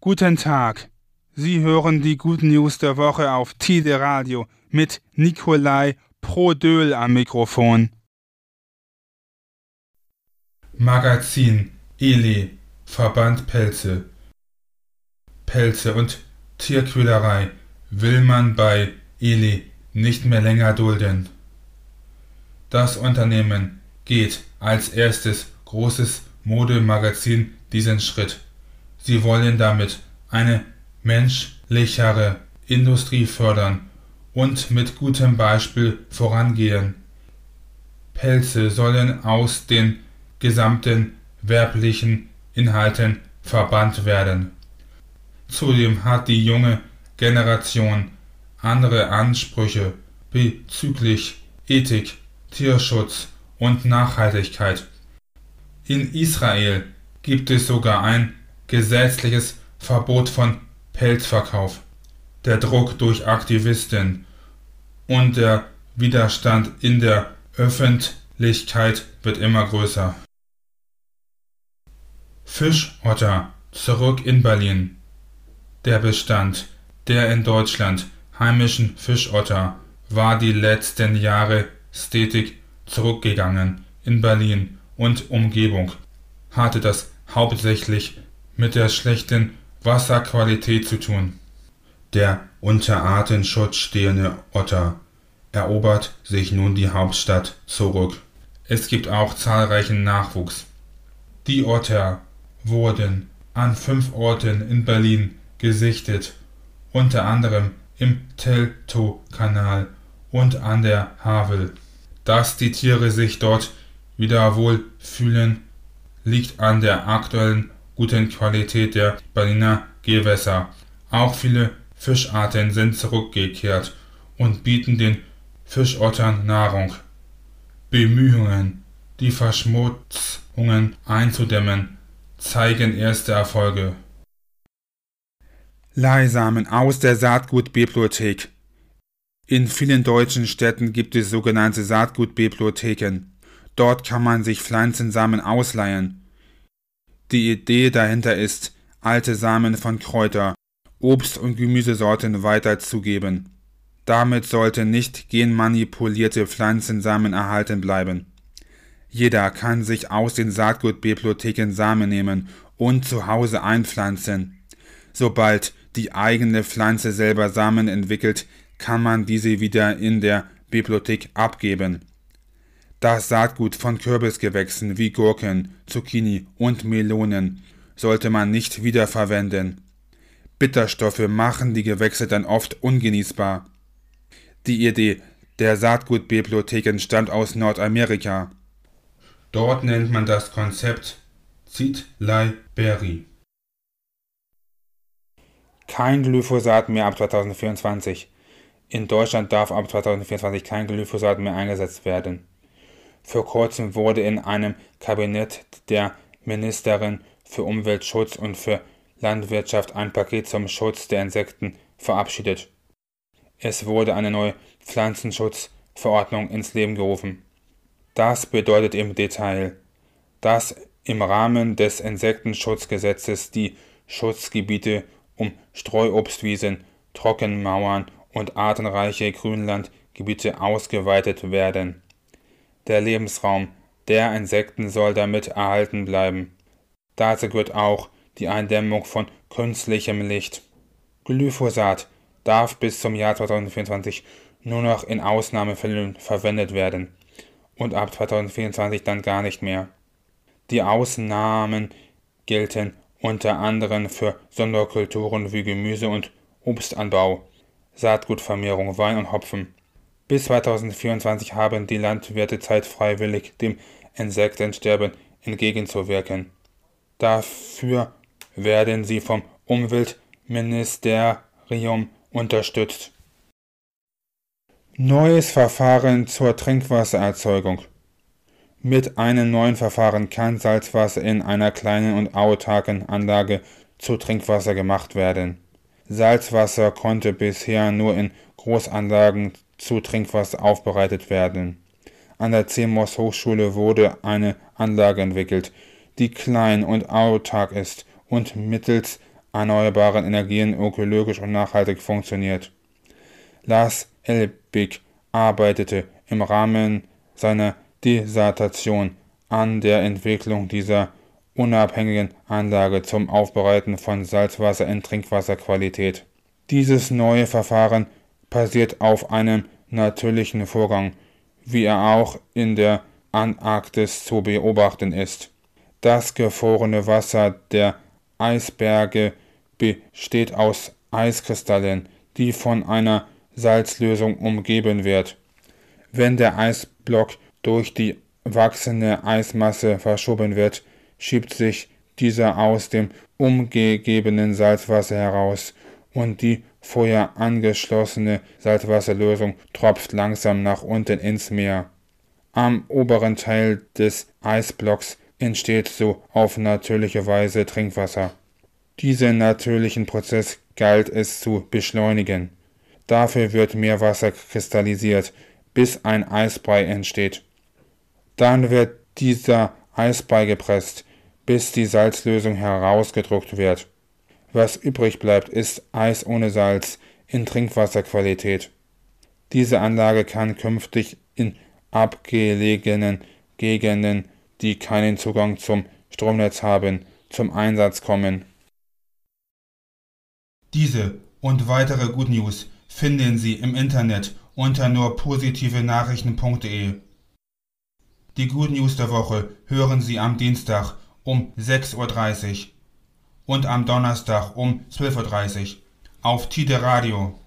Guten Tag. Sie hören die Good News der Woche auf Tide Radio mit Nikolai Prodöl am Mikrofon. Magazin Ele Verband Pelze Pelze und Tierquälerei will man bei Ele nicht mehr länger dulden. Das Unternehmen geht als erstes großes Modemagazin diesen Schritt. Sie wollen damit eine menschlichere Industrie fördern und mit gutem Beispiel vorangehen. Pelze sollen aus den gesamten werblichen Inhalten verbannt werden. Zudem hat die junge Generation andere Ansprüche bezüglich Ethik, Tierschutz und Nachhaltigkeit. In Israel gibt es sogar ein gesetzliches Verbot von Pelzverkauf. Der Druck durch Aktivisten und der Widerstand in der Öffentlichkeit wird immer größer. Fischotter zurück in Berlin. Der Bestand der in Deutschland heimischen Fischotter war die letzten Jahre stetig zurückgegangen. In Berlin und Umgebung hatte das hauptsächlich mit der schlechten Wasserqualität zu tun. Der unter Artenschutz stehende Otter erobert sich nun die Hauptstadt zurück. Es gibt auch zahlreichen Nachwuchs. Die Otter wurden an fünf Orten in Berlin gesichtet, unter anderem im Teltow-Kanal und an der Havel. Dass die Tiere sich dort wieder wohlfühlen, liegt an der aktuellen guten Qualität der Berliner Gewässer. Auch viele Fischarten sind zurückgekehrt und bieten den Fischottern Nahrung. Bemühungen, die Verschmutzungen einzudämmen, zeigen erste Erfolge. Leihsamen aus der Saatgutbibliothek. In vielen deutschen Städten gibt es sogenannte Saatgutbibliotheken. Dort kann man sich Pflanzensamen ausleihen. Die Idee dahinter ist, alte Samen von Kräuter, Obst- und Gemüsesorten weiterzugeben. Damit sollten nicht genmanipulierte Pflanzensamen erhalten bleiben. Jeder kann sich aus den Saatgutbibliotheken Samen nehmen und zu Hause einpflanzen. Sobald die eigene Pflanze selber Samen entwickelt, kann man diese wieder in der Bibliothek abgeben. Das Saatgut von Kürbisgewächsen wie Gurken, Zucchini und Melonen sollte man nicht wiederverwenden. Bitterstoffe machen die Gewächse dann oft ungenießbar. Die Idee der Saatgutbibliotheken stammt aus Nordamerika. Dort nennt man das Konzept Library. Kein Glyphosat mehr ab 2024. In Deutschland darf ab 2024 kein Glyphosat mehr eingesetzt werden. Vor kurzem wurde in einem Kabinett der Ministerin für Umweltschutz und für Landwirtschaft ein Paket zum Schutz der Insekten verabschiedet. Es wurde eine neue Pflanzenschutzverordnung ins Leben gerufen. Das bedeutet im Detail, dass im Rahmen des Insektenschutzgesetzes die Schutzgebiete um Streuobstwiesen, Trockenmauern und artenreiche Grünlandgebiete ausgeweitet werden der Lebensraum der Insekten soll damit erhalten bleiben. Dazu gehört auch die Eindämmung von künstlichem Licht. Glyphosat darf bis zum Jahr 2024 nur noch in Ausnahmefällen verwendet werden und ab 2024 dann gar nicht mehr. Die Ausnahmen gelten unter anderem für Sonderkulturen wie Gemüse- und Obstanbau, Saatgutvermehrung, Wein und Hopfen. Bis 2024 haben die Landwirte Zeit freiwillig dem Insektensterben entgegenzuwirken. Dafür werden sie vom Umweltministerium unterstützt. Neues Verfahren zur Trinkwassererzeugung. Mit einem neuen Verfahren kann Salzwasser in einer kleinen und autarken Anlage zu Trinkwasser gemacht werden. Salzwasser konnte bisher nur in Großanlagen zu Trinkwasser aufbereitet werden. An der CMOS Hochschule wurde eine Anlage entwickelt, die klein und autark ist und mittels erneuerbaren Energien ökologisch und nachhaltig funktioniert. Lars Elbig arbeitete im Rahmen seiner Dissertation an der Entwicklung dieser unabhängigen Anlage zum Aufbereiten von Salzwasser in Trinkwasserqualität. Dieses neue Verfahren basiert auf einem natürlichen Vorgang, wie er auch in der Antarktis zu beobachten ist. Das gefrorene Wasser der Eisberge besteht aus Eiskristallen, die von einer Salzlösung umgeben wird. Wenn der Eisblock durch die wachsende Eismasse verschoben wird, schiebt sich dieser aus dem umgegebenen Salzwasser heraus und die vorher angeschlossene Salzwasserlösung tropft langsam nach unten ins Meer. Am oberen Teil des Eisblocks entsteht so auf natürliche Weise Trinkwasser. Diesen natürlichen Prozess galt es zu beschleunigen. Dafür wird Meerwasser kristallisiert, bis ein Eisbrei entsteht. Dann wird dieser Eisbrei gepresst, bis die Salzlösung herausgedruckt wird. Was übrig bleibt, ist Eis ohne Salz in Trinkwasserqualität. Diese Anlage kann künftig in abgelegenen Gegenden, die keinen Zugang zum Stromnetz haben, zum Einsatz kommen. Diese und weitere Good News finden Sie im Internet unter nur positive Nachrichten.de. Die Good News der Woche hören Sie am Dienstag um 6.30 Uhr und am Donnerstag um 12.30 Uhr auf Tide Radio.